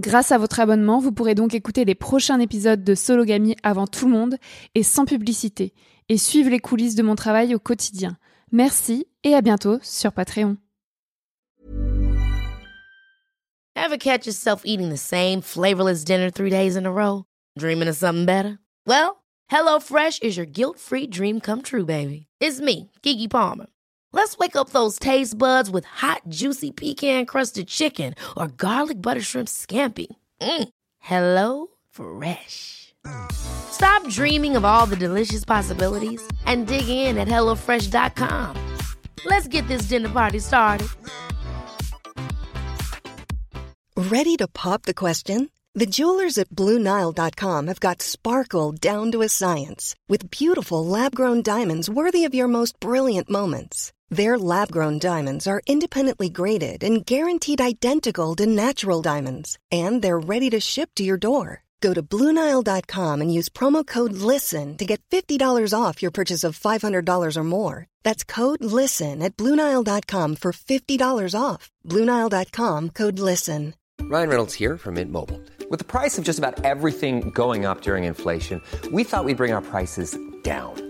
Grâce à votre abonnement, vous pourrez donc écouter les prochains épisodes de Sologamy avant tout le monde et sans publicité, et suivre les coulisses de mon travail au quotidien. Merci et à bientôt sur Patreon. Ever catch yourself eating the same flavorless dinner three days in a row? Dreaming of something better? Well, HelloFresh is your guilt-free dream come true, baby. It's me, Kiki Palmer. Let's wake up those taste buds with hot, juicy pecan crusted chicken or garlic butter shrimp scampi. Mm. Hello Fresh. Stop dreaming of all the delicious possibilities and dig in at HelloFresh.com. Let's get this dinner party started. Ready to pop the question? The jewelers at BlueNile.com have got sparkle down to a science with beautiful lab grown diamonds worthy of your most brilliant moments. Their lab grown diamonds are independently graded and guaranteed identical to natural diamonds, and they're ready to ship to your door. Go to Bluenile.com and use promo code LISTEN to get $50 off your purchase of $500 or more. That's code LISTEN at Bluenile.com for $50 off. Bluenile.com code LISTEN. Ryan Reynolds here from Mint Mobile. With the price of just about everything going up during inflation, we thought we'd bring our prices down.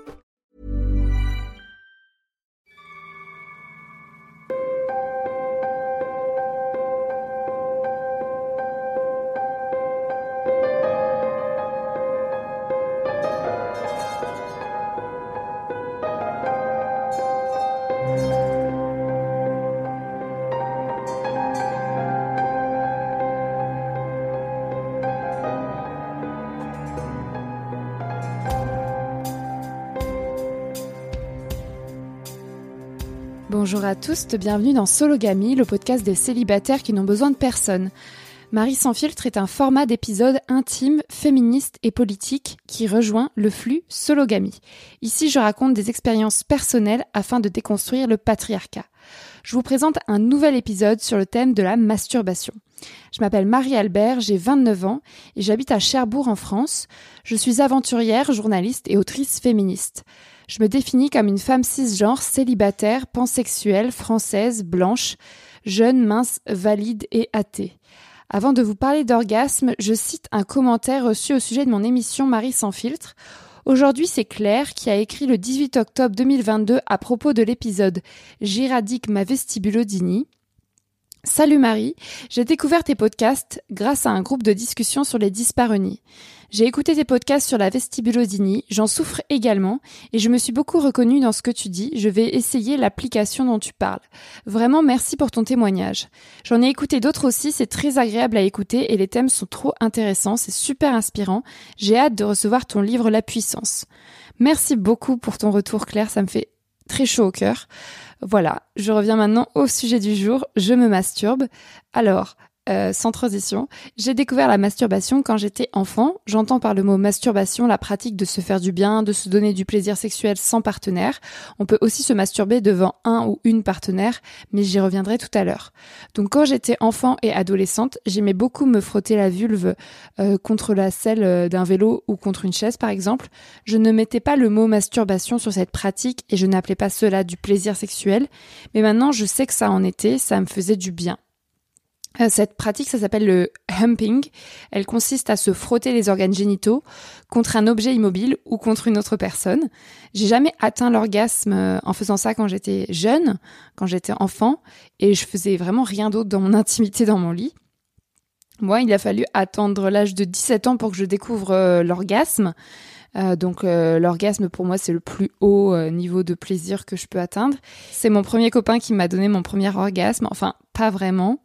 Bonjour à tous, bienvenue dans Sologamy, le podcast des célibataires qui n'ont besoin de personne. Marie sans filtre est un format d'épisode intime, féministe et politique qui rejoint le flux Sologamy. Ici, je raconte des expériences personnelles afin de déconstruire le patriarcat. Je vous présente un nouvel épisode sur le thème de la masturbation. Je m'appelle Marie Albert, j'ai 29 ans et j'habite à Cherbourg en France. Je suis aventurière, journaliste et autrice féministe. Je me définis comme une femme cisgenre, célibataire, pansexuelle, française, blanche, jeune, mince, valide et athée. Avant de vous parler d'orgasme, je cite un commentaire reçu au sujet de mon émission Marie sans filtre. Aujourd'hui, c'est Claire qui a écrit le 18 octobre 2022 à propos de l'épisode J'éradique ma vestibulodini. Salut Marie, j'ai découvert tes podcasts grâce à un groupe de discussion sur les dyspareunies. J'ai écouté tes podcasts sur la vestibulodynie, j'en souffre également, et je me suis beaucoup reconnue dans ce que tu dis, je vais essayer l'application dont tu parles. Vraiment merci pour ton témoignage. J'en ai écouté d'autres aussi, c'est très agréable à écouter et les thèmes sont trop intéressants, c'est super inspirant. J'ai hâte de recevoir ton livre La puissance. Merci beaucoup pour ton retour Claire, ça me fait très chaud au cœur. Voilà, je reviens maintenant au sujet du jour, je me masturbe. Alors, euh, sans transition, j'ai découvert la masturbation quand j'étais enfant. J'entends par le mot masturbation la pratique de se faire du bien, de se donner du plaisir sexuel sans partenaire. On peut aussi se masturber devant un ou une partenaire, mais j'y reviendrai tout à l'heure. Donc quand j'étais enfant et adolescente, j'aimais beaucoup me frotter la vulve euh, contre la selle euh, d'un vélo ou contre une chaise par exemple. Je ne mettais pas le mot masturbation sur cette pratique et je n'appelais pas cela du plaisir sexuel, mais maintenant je sais que ça en était, ça me faisait du bien. Euh, cette pratique, ça s'appelle le humping. Elle consiste à se frotter les organes génitaux contre un objet immobile ou contre une autre personne. J'ai jamais atteint l'orgasme euh, en faisant ça quand j'étais jeune, quand j'étais enfant, et je faisais vraiment rien d'autre dans mon intimité dans mon lit. Moi, il a fallu attendre l'âge de 17 ans pour que je découvre euh, l'orgasme. donc l'orgasme pour moi c'est le plus haut niveau de plaisir que je peux atteindre. C'est mon premier copain qui m'a donné mon premier orgasme, enfin pas vraiment.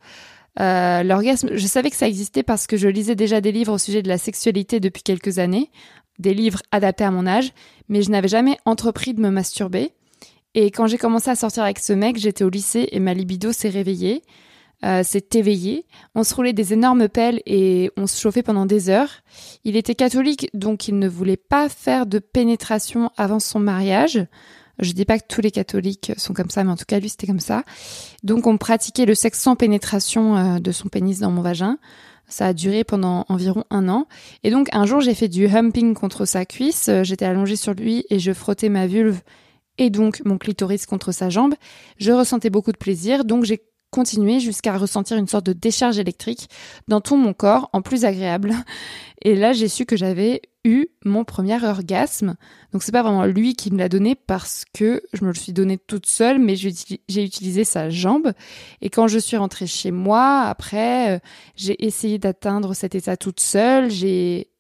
Euh, l'orgasme, je savais que ça existait parce que je lisais déjà des livres au sujet de la sexualité depuis quelques années, des livres adaptés à mon âge, mais je n'avais jamais entrepris de me masturber. Et quand j'ai commencé à sortir avec ce mec, j'étais au lycée et ma libido s'est réveillée, euh, s'est éveillée. On se roulait des énormes pelles et on se chauffait pendant des heures. Il était catholique, donc il ne voulait pas faire de pénétration avant son mariage. Je dis pas que tous les catholiques sont comme ça, mais en tout cas lui c'était comme ça. Donc on pratiquait le sexe sans pénétration euh, de son pénis dans mon vagin. Ça a duré pendant environ un an. Et donc un jour j'ai fait du humping contre sa cuisse. J'étais allongée sur lui et je frottais ma vulve et donc mon clitoris contre sa jambe. Je ressentais beaucoup de plaisir, donc j'ai continué jusqu'à ressentir une sorte de décharge électrique dans tout mon corps, en plus agréable. Et là, j'ai su que j'avais mon premier orgasme. Donc c'est pas vraiment lui qui me l'a donné parce que je me le suis donné toute seule, mais j'ai utilisé sa jambe. Et quand je suis rentrée chez moi, après, euh, j'ai essayé d'atteindre cet état toute seule. J'ai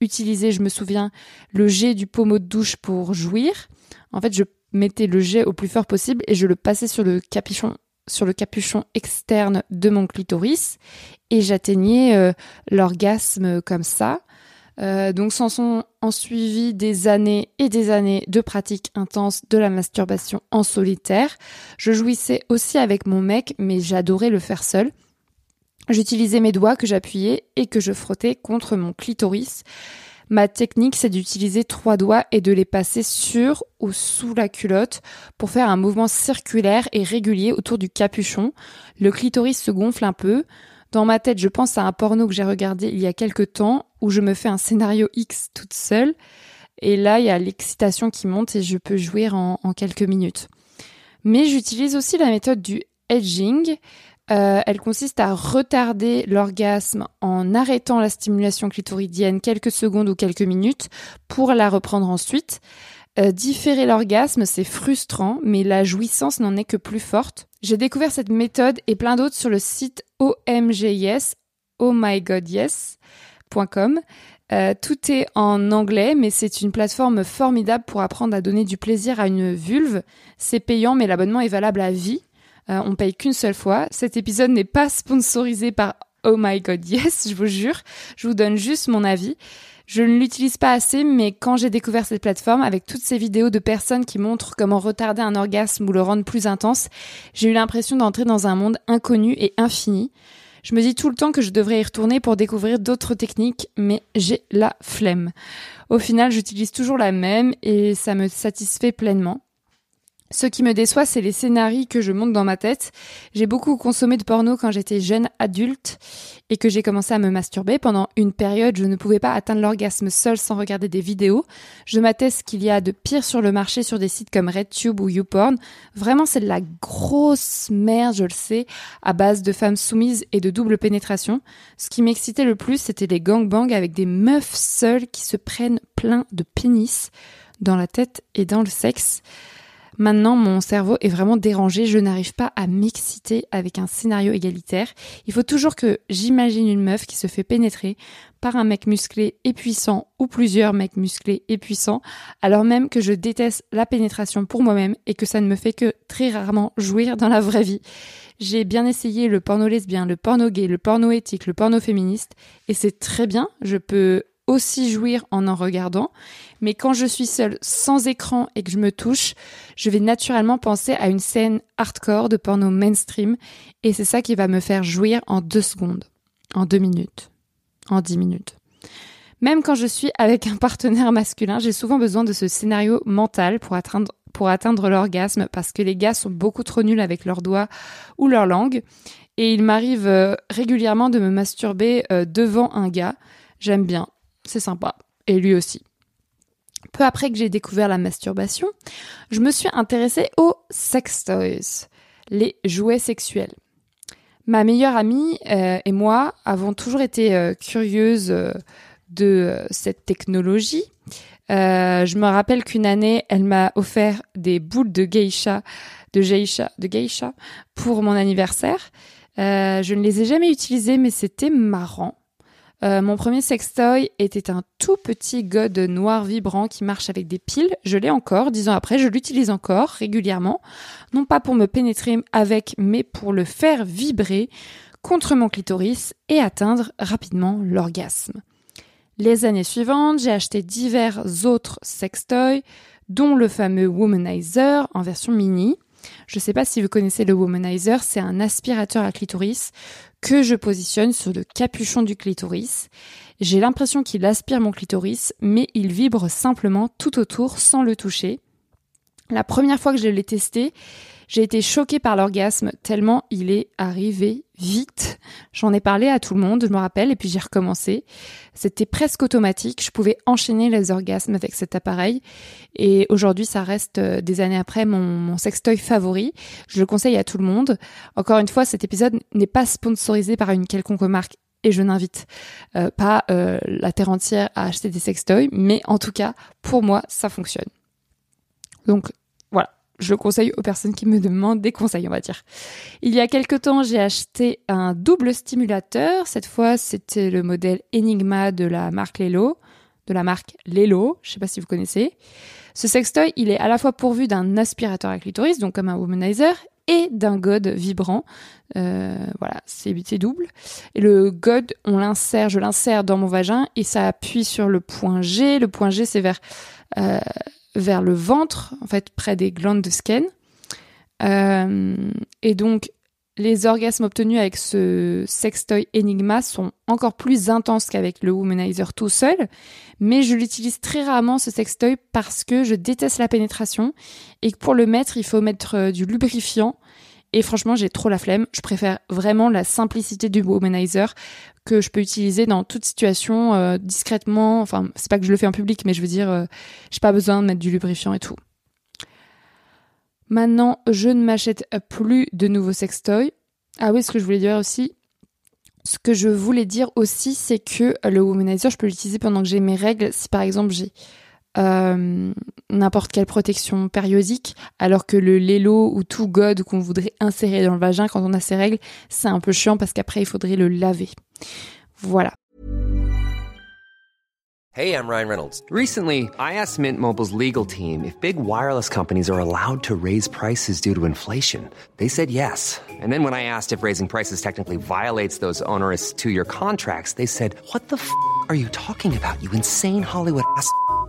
utilisé, je me souviens, le jet du pommeau de douche pour jouir. En fait, je mettais le jet au plus fort possible et je le passais sur le capuchon sur le capuchon externe de mon clitoris et j'atteignais euh, l'orgasme comme ça. Euh, donc s'en sont en suivi des années et des années de pratique intense de la masturbation en solitaire. Je jouissais aussi avec mon mec, mais j'adorais le faire seul. J'utilisais mes doigts que j'appuyais et que je frottais contre mon clitoris. Ma technique, c'est d'utiliser trois doigts et de les passer sur ou sous la culotte pour faire un mouvement circulaire et régulier autour du capuchon. Le clitoris se gonfle un peu. Dans ma tête, je pense à un porno que j'ai regardé il y a quelque temps où je me fais un scénario X toute seule. Et là, il y a l'excitation qui monte et je peux jouer en, en quelques minutes. Mais j'utilise aussi la méthode du edging. Euh, elle consiste à retarder l'orgasme en arrêtant la stimulation clitoridienne quelques secondes ou quelques minutes pour la reprendre ensuite. Euh, différer l'orgasme, c'est frustrant, mais la jouissance n'en est que plus forte. J'ai découvert cette méthode et plein d'autres sur le site OMGYes, oh my god. Euh, tout est en anglais, mais c'est une plateforme formidable pour apprendre à donner du plaisir à une vulve. C'est payant, mais l'abonnement est valable à vie. Euh, on paye qu'une seule fois. Cet épisode n'est pas sponsorisé par Oh my god, yes, je vous jure. Je vous donne juste mon avis. Je ne l'utilise pas assez, mais quand j'ai découvert cette plateforme, avec toutes ces vidéos de personnes qui montrent comment retarder un orgasme ou le rendre plus intense, j'ai eu l'impression d'entrer dans un monde inconnu et infini. Je me dis tout le temps que je devrais y retourner pour découvrir d'autres techniques, mais j'ai la flemme. Au final, j'utilise toujours la même et ça me satisfait pleinement. Ce qui me déçoit, c'est les scénarios que je monte dans ma tête. J'ai beaucoup consommé de porno quand j'étais jeune adulte et que j'ai commencé à me masturber. Pendant une période, je ne pouvais pas atteindre l'orgasme seul sans regarder des vidéos. Je m'atteste qu'il y a de pire sur le marché sur des sites comme RedTube ou YouPorn. Vraiment, c'est de la grosse merde, je le sais, à base de femmes soumises et de double pénétration. Ce qui m'excitait le plus, c'était les gangbangs avec des meufs seules qui se prennent plein de pénis dans la tête et dans le sexe. Maintenant, mon cerveau est vraiment dérangé. Je n'arrive pas à m'exciter avec un scénario égalitaire. Il faut toujours que j'imagine une meuf qui se fait pénétrer par un mec musclé et puissant ou plusieurs mecs musclés et puissants, alors même que je déteste la pénétration pour moi-même et que ça ne me fait que très rarement jouir dans la vraie vie. J'ai bien essayé le porno lesbien, le porno gay, le porno éthique, le porno féministe et c'est très bien. Je peux aussi jouir en en regardant, mais quand je suis seule sans écran et que je me touche, je vais naturellement penser à une scène hardcore de porno mainstream, et c'est ça qui va me faire jouir en deux secondes, en deux minutes, en dix minutes. Même quand je suis avec un partenaire masculin, j'ai souvent besoin de ce scénario mental pour atteindre, pour atteindre l'orgasme parce que les gars sont beaucoup trop nuls avec leurs doigts ou leur langue. Et il m'arrive euh, régulièrement de me masturber euh, devant un gars. J'aime bien, c'est sympa. Et lui aussi. Peu après que j'ai découvert la masturbation, je me suis intéressée aux sex toys, les jouets sexuels. Ma meilleure amie euh, et moi avons toujours été curieuses de euh, cette technologie. Euh, je me rappelle qu'une année, elle m'a offert des boules de geisha, de geisha, de geisha pour mon anniversaire. Euh, je ne les ai jamais utilisées, mais c'était marrant. Mon premier sextoy était un tout petit god noir vibrant qui marche avec des piles. Je l'ai encore, dix ans après, je l'utilise encore régulièrement, non pas pour me pénétrer avec, mais pour le faire vibrer contre mon clitoris et atteindre rapidement l'orgasme. Les années suivantes, j'ai acheté divers autres sextoys, dont le fameux Womanizer en version mini. Je ne sais pas si vous connaissez le Womanizer, c'est un aspirateur à clitoris que je positionne sur le capuchon du clitoris. J'ai l'impression qu'il aspire mon clitoris, mais il vibre simplement tout autour sans le toucher. La première fois que je l'ai testé, j'ai été choquée par l'orgasme tellement il est arrivé vite. J'en ai parlé à tout le monde, je me rappelle, et puis j'ai recommencé. C'était presque automatique. Je pouvais enchaîner les orgasmes avec cet appareil. Et aujourd'hui, ça reste euh, des années après mon, sextoy favori. Je le conseille à tout le monde. Encore une fois, cet épisode n'est pas sponsorisé par une quelconque marque et je n'invite euh, pas euh, la terre entière à acheter des sextoys, mais en tout cas, pour moi, ça fonctionne. Donc je le conseille aux personnes qui me demandent des conseils, on va dire. Il y a quelque temps, j'ai acheté un double stimulateur. Cette fois, c'était le modèle Enigma de la marque Lelo, de la marque Lelo. Je sais pas si vous connaissez. Ce sextoy, il est à la fois pourvu d'un aspirateur à clitoris, donc comme un womanizer, et d'un god vibrant. Euh, voilà, c'est double. Et le god, on l'insère, je l'insère dans mon vagin et ça appuie sur le point G. Le point G, c'est vers euh, vers le ventre, en fait, près des glandes de Skene. Euh, et donc, les orgasmes obtenus avec ce sextoy Enigma sont encore plus intenses qu'avec le Womanizer tout seul, mais je l'utilise très rarement ce sextoy parce que je déteste la pénétration et que pour le mettre, il faut mettre euh, du lubrifiant et franchement, j'ai trop la flemme. Je préfère vraiment la simplicité du womanizer que je peux utiliser dans toute situation euh, discrètement. Enfin, c'est pas que je le fais en public, mais je veux dire, euh, j'ai pas besoin de mettre du lubrifiant et tout. Maintenant, je ne m'achète plus de nouveaux sextoys. Ah oui, ce que je voulais dire aussi, ce que je voulais dire aussi, c'est que le womanizer, je peux l'utiliser pendant que j'ai mes règles. Si par exemple j'ai euh, n'importe quelle protection périodique, alors que le lélo ou tout god qu'on voudrait insérer dans le vagin quand on a ses règles, c'est un peu chiant parce qu'après il faudrait le laver. Voilà. Hey, I'm Ryan Reynolds. Recently, I asked Mint Mobile's legal team if big wireless companies are allowed to raise prices due to inflation. They said yes. And then when I asked if raising prices technically violates those onerous two-year contracts, they said, "What the f*** are you talking about? You insane Hollywood ass."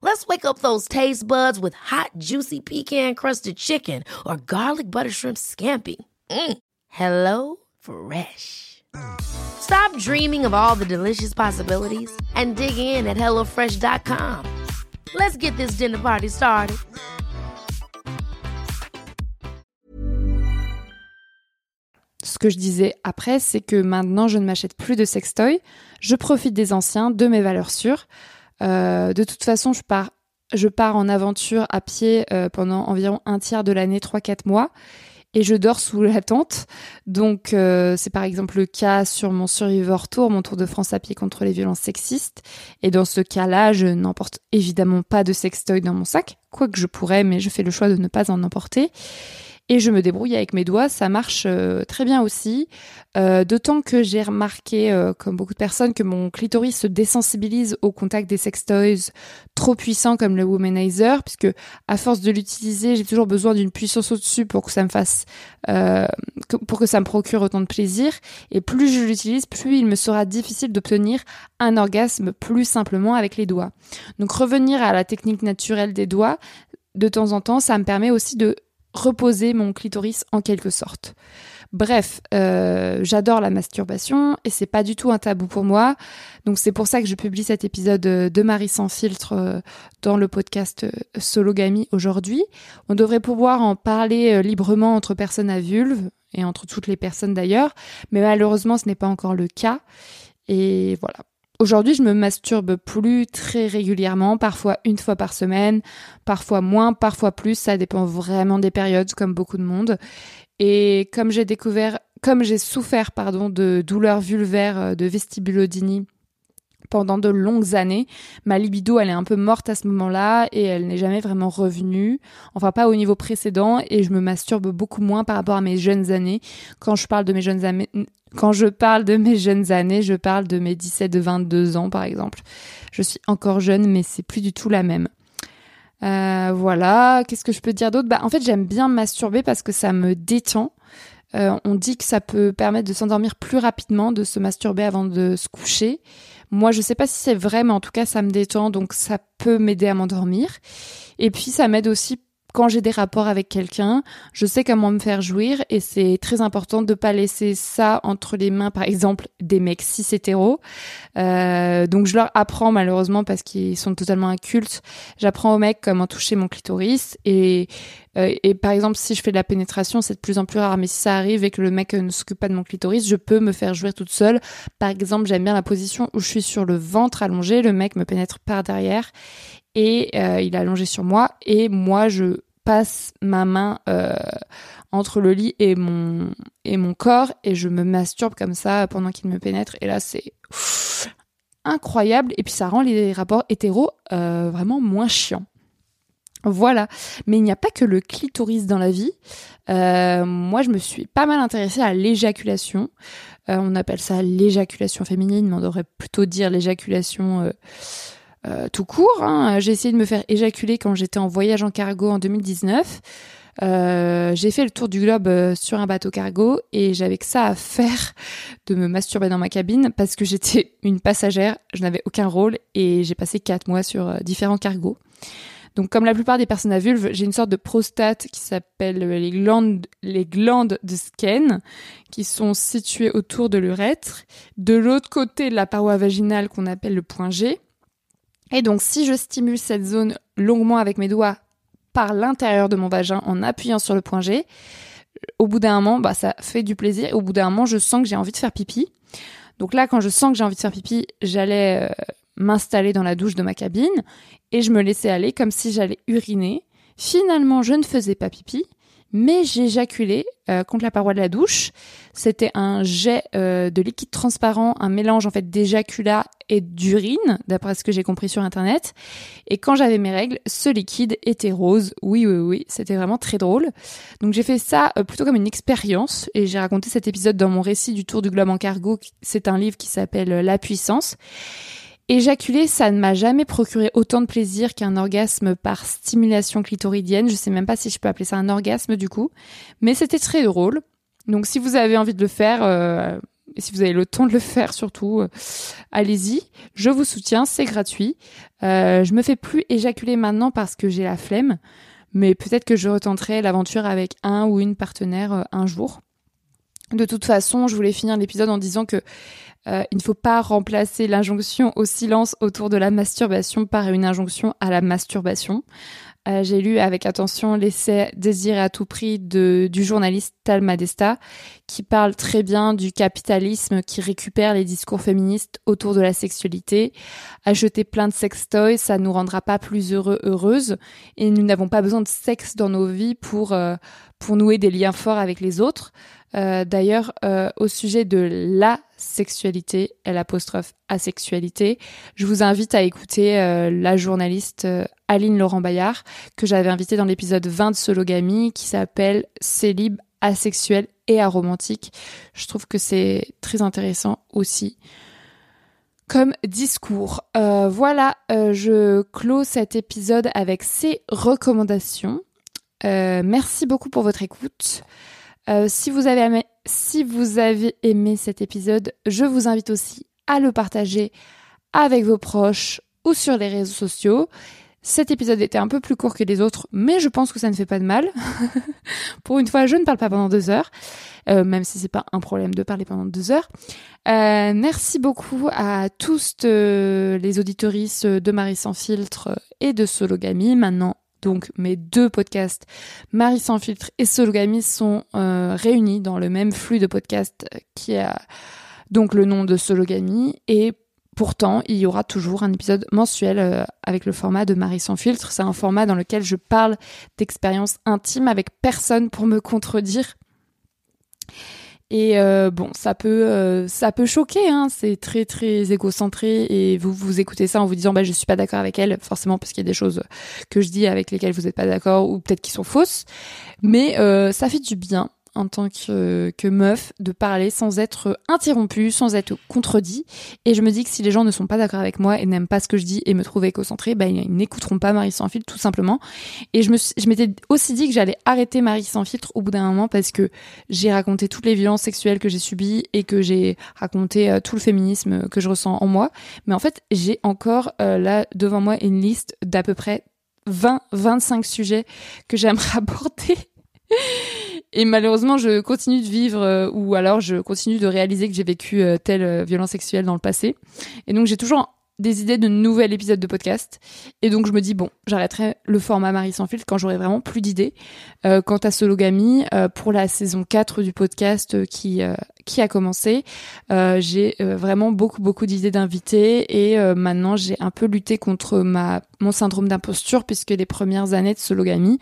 Let's wake up those taste buds with hot, juicy pecan crusted chicken or garlic butter shrimp scampi. Mm. Hello Fresh. Stop dreaming of all the delicious possibilities and dig in at HelloFresh.com. Let's get this dinner party started. Ce que je disais après, c'est que maintenant je ne m'achète plus de sextoy. Je profite des anciens, de mes valeurs sûres. Euh, de toute façon, je pars, je pars en aventure à pied euh, pendant environ un tiers de l'année, 3-4 mois. et je dors sous la tente. Donc euh, c'est par exemple le cas sur mon Survivor Tour, mon Tour de France à pied contre les violences sexistes. Et dans ce cas-là, je n'emporte évidemment pas de sextoy dans mon sac, quoique je pourrais, mais je fais le choix de ne pas en emporter et je me débrouille avec mes doigts, ça marche euh, très bien aussi. Euh, D'autant que j'ai remarqué, euh, comme beaucoup de personnes, que mon clitoris se désensibilise au contact des sextoys trop puissants comme le womanizer, puisque à force de l'utiliser, j'ai toujours besoin d'une puissance au-dessus pour que ça me fasse, pour que ça me procure autant de plaisir. Et plus je l'utilise, plus il me sera difficile d'obtenir un orgasme plus simplement avec les doigts. Donc revenir à la technique naturelle des doigts, de temps en temps, ça me permet aussi de reposer mon clitoris en quelque sorte. Bref, euh, j'adore la masturbation et c'est pas du tout un tabou pour moi. Donc c'est pour ça que je publie cet épisode de Marie sans filtre euh, dans le podcast euh, Sologamy aujourd'hui. On devrait pouvoir en parler librement entre personnes à vulve et entre toutes les personnes d'ailleurs, mais malheureusement ce n'est pas encore le cas. Et voilà, Aujourd'hui, je me masturbe plus très régulièrement, parfois une fois par semaine, parfois moins, parfois plus, ça dépend vraiment des périodes comme beaucoup de monde. Et comme j'ai découvert comme j'ai souffert pardon de douleurs vulvaires euh, de vestibulodynie pendant de longues années. Ma libido, elle est un peu morte à ce moment-là et elle n'est jamais vraiment revenue. Enfin, pas au niveau précédent et je me masturbe beaucoup moins par rapport à mes jeunes années. Quand je parle de mes jeunes années, quand je parle de mes jeunes années, je parle de mes 17 de 22 ans, par exemple. Je suis encore jeune, mais c'est plus du tout la même. Euh, voilà. Qu'est-ce que je peux dire d'autre? Bah, en fait, j'aime bien masturber parce que ça me détend. Euh, on dit que ça peut permettre de s'endormir plus rapidement, de se masturber avant de se coucher. Moi, je sais pas si c'est vrai, mais en tout cas, ça me détend, donc ça peut m'aider à m'endormir. Et puis, ça m'aide aussi quand j'ai des rapports avec quelqu'un, je sais comment me faire jouir et c'est très important de pas laisser ça entre les mains, par exemple, des mecs cis hétéros. Euh, donc je leur apprends malheureusement parce qu'ils sont totalement incultes. J'apprends aux mecs comment toucher mon clitoris et euh, et par exemple, si je fais de la pénétration, c'est de plus en plus rare. Mais si ça arrive et que le mec ne s'occupe pas de mon clitoris, je peux me faire jouir toute seule. Par exemple, j'aime bien la position où je suis sur le ventre allongé, le mec me pénètre par derrière et euh, il est allongé sur moi et moi je passe ma main euh, entre le lit et mon et mon corps et je me masturbe comme ça pendant qu'il me pénètre et là c'est incroyable et puis ça rend les rapports hétéros euh, vraiment moins chiants. Voilà, mais il n'y a pas que le clitoris dans la vie. moi, je me suis pas mal intéressée à l'éjaculation. on appelle ça l'éjaculation féminine, mais on devrait plutôt dire l'éjaculation euh, tout court. Hein. J'ai essayé de me faire éjaculer quand j'étais en voyage en cargo en 2019. Euh, j'ai fait le tour du globe euh, sur un bateau cargo et j'avais que ça à faire de me masturber dans ma cabine parce que j'étais une passagère, je n'avais aucun rôle et j'ai passé quatre mois sur différents cargos. Donc comme la plupart des personnes à vulve, j'ai une sorte de prostate qui s'appelle les glandes, les glandes de Skene qui sont situées autour de l'urètre. De l'autre côté de la paroi vaginale qu'on appelle le point G. Et donc si je stimule cette zone longuement avec mes doigts par l'intérieur de mon vagin en appuyant sur le point G, au bout d'un moment, bah, ça fait du plaisir. Au bout d'un moment, je sens que j'ai envie de faire pipi. Donc là, quand je sens que j'ai envie de faire pipi, j'allais euh, m'installer dans la douche de ma cabine et je me laissais aller comme si j'allais uriner. Finalement, je ne faisais pas pipi mais j'éjaculais euh, contre la paroi de la douche. C'était un jet euh, de liquide transparent, un mélange en fait d'éjaculat et d'urine, d'après ce que j'ai compris sur internet. Et quand j'avais mes règles, ce liquide était rose. Oui, oui, oui, c'était vraiment très drôle. Donc j'ai fait ça euh, plutôt comme une expérience et j'ai raconté cet épisode dans mon récit du tour du globe en cargo. C'est un livre qui s'appelle La puissance. Éjaculer, ça ne m'a jamais procuré autant de plaisir qu'un orgasme par stimulation clitoridienne. Je sais même pas si je peux appeler ça un orgasme du coup, mais c'était très drôle. Donc si vous avez envie de le faire, euh, si vous avez le temps de le faire surtout, euh, allez-y. Je vous soutiens, c'est gratuit. Euh, je me fais plus éjaculer maintenant parce que j'ai la flemme, mais peut-être que je retenterai l'aventure avec un ou une partenaire euh, un jour. De toute façon, je voulais finir l'épisode en disant que euh, il ne faut pas remplacer l'injonction au silence autour de la masturbation par une injonction à la masturbation. Euh, j'ai lu avec attention l'essai Désir à tout prix du journaliste Tal Madesta, qui parle très bien du capitalisme qui récupère les discours féministes autour de la sexualité. Acheter plein de sextoys, ça nous rendra pas plus heureux, heureuses, et nous n'avons pas besoin de sexe dans nos vies pour, euh, pour nouer des liens forts avec les autres. Euh, D'ailleurs, euh, au sujet de la sexualité, L apostrophe asexualité, je vous invite à écouter la journaliste Aline Laurent Bayard que j'avais invitée dans l'épisode 20 de Sologamy qui s'appelle Célib asexuel et aromantique. Je trouve que c'est très intéressant aussi comme discours. Euh, voilà, euh, je clôt cet épisode avec ces recommandations. Euh, merci beaucoup pour votre écoute. Si, vous avez aimé, si vous avez aimé cet épisode, je vous invite aussi à le partager avec vos proches ou sur les réseaux sociaux. Cet épisode était un peu plus court que les autres, mais je pense que ça ne fait pas de mal. Pour une fois, je ne parle pas pendant deux heures, euh, même si c'est pas un problème de parler pendant deux heures. Euh, merci beaucoup à tous euh, les auditoristes de Marie sans filtre et de Sologamy. Maintenant, donc mes deux podcasts, Marie sans filtre et Sologamy, sont réunis dans le même flux de podcasts qui a donc le nom de Sologamy et Pourtant, il y aura toujours un épisode mensuel euh, avec le format de Marie sans filtre. C'est un format dans lequel je parle d'expériences intimes avec personne pour me contredire. Et euh, bon, ça peut, euh, ça peut choquer. Hein. C'est très très égocentré et vous vous écoutez ça en vous disant bah je suis pas d'accord avec elle, forcément parce qu'il y a des choses que je dis avec lesquelles vous n'êtes pas d'accord ou peut-être qui sont fausses. Mais ça fait du bien en tant que, meuf de parler sans être interrompu, sans être contredit. Et je me dis que si les gens ne sont pas d'accord avec moi et n'aiment pas ce que je dis et me trouvent égocentré, bah, ils n'écouteront pas Marie sans filtre tout simplement. Et je me suis- je m'étais aussi dit que j'allais arrêter Marie sans filtre au bout d'un moment parce que j'ai raconté toutes les violences sexuelles que j'ai subies et que j'ai raconté euh, tout le féminisme que je ressens en moi. Mais en fait, j'ai encore euh, là devant moi une liste d'à peu près 20, 25 sujets que j'aimerais aborder. Et malheureusement, je continue de vivre euh, ou alors je continue de réaliser que j'ai vécu euh, telle euh, violence sexuelle dans le passé. Et donc j'ai toujours des idées de nouvel épisode de podcast. Et donc je me dis bon, j'arrêterai le format Marie sans filtre quand j'aurai vraiment plus d'idées. Euh, quant à Sologamy, euh, pour la saison 4 du podcast euh, qui qui a commencé, euh, j'ai euh, vraiment beaucoup beaucoup d'idées d'invités et euh, maintenant j'ai un peu lutté contre ma mon syndrome d'imposture puisque les premières années de Sologamy,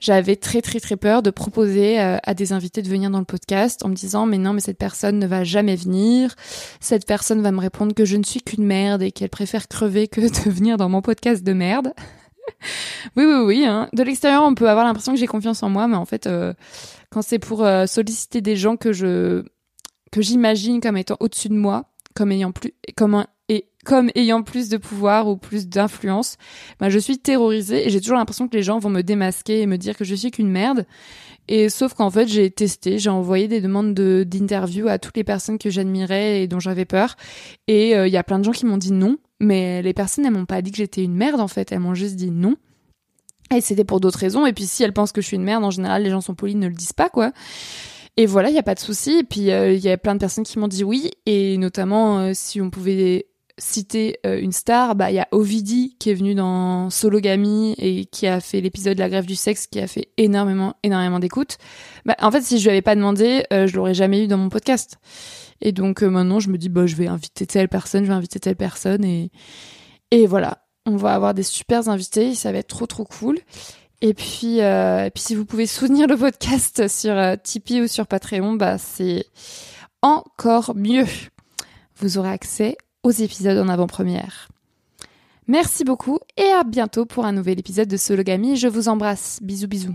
j'avais très très très peur de proposer euh, à des invités de venir dans le podcast en me disant mais non mais cette personne ne va jamais venir, cette personne va me répondre que je ne suis qu'une merde et qu'elle préfère crever que de venir dans mon podcast de merde. oui oui oui, hein. de l'extérieur on peut avoir l'impression que j'ai confiance en moi mais en fait euh, quand c'est pour euh, solliciter des gens que je que j'imagine comme étant au-dessus de moi, comme ayant plus comme un- et comme ayant plus de pouvoir ou plus d'influence, bah, je suis terrorisée et j'ai toujours l'impression que les gens vont me démasquer et me dire que je suis qu'une merde. Et sauf qu'en fait, j'ai testé, j'ai envoyé des demandes de d'interview à toutes les personnes que j'admirais et dont j'avais peur. Et euh, il y a plein de gens qui m'ont dit non, mais les personnes elles m'ont pas dit que j'étais une merde en fait, elles m'ont juste dit non. Et c'était pour d'autres raisons. Et puis si elles pensent que je suis une merde, en général, les gens sont polis, ne le disent pas quoi. Et voilà, il y a pas de souci. Et puis euh, il y a plein de personnes qui m'ont dit oui, et notamment euh, si on pouvait citer euh, une star, bah il y a Ovidie qui est venu dans Sologamy et qui a fait l'épisode de la grève du sexe qui a fait énormément énormément d'écoutes. Bah en fait, si je lui avais pas demandé, je l'aurais jamais eu dans mon podcast. Et donc maintenant, je me dis bah je vais inviter telle personne, je vais inviter telle personne et et voilà, on va avoir des super invités, ça va être trop trop cool. Et puis, euh, et puis si vous pouvez soutenir le podcast sur euh, Tipeee ou sur Patreon, bah c'est encore mieux. Vous aurez accès aux épisodes en avant-première. Merci beaucoup et à bientôt pour un nouvel épisode de Sologamy. Je vous embrasse. Bisous bisous.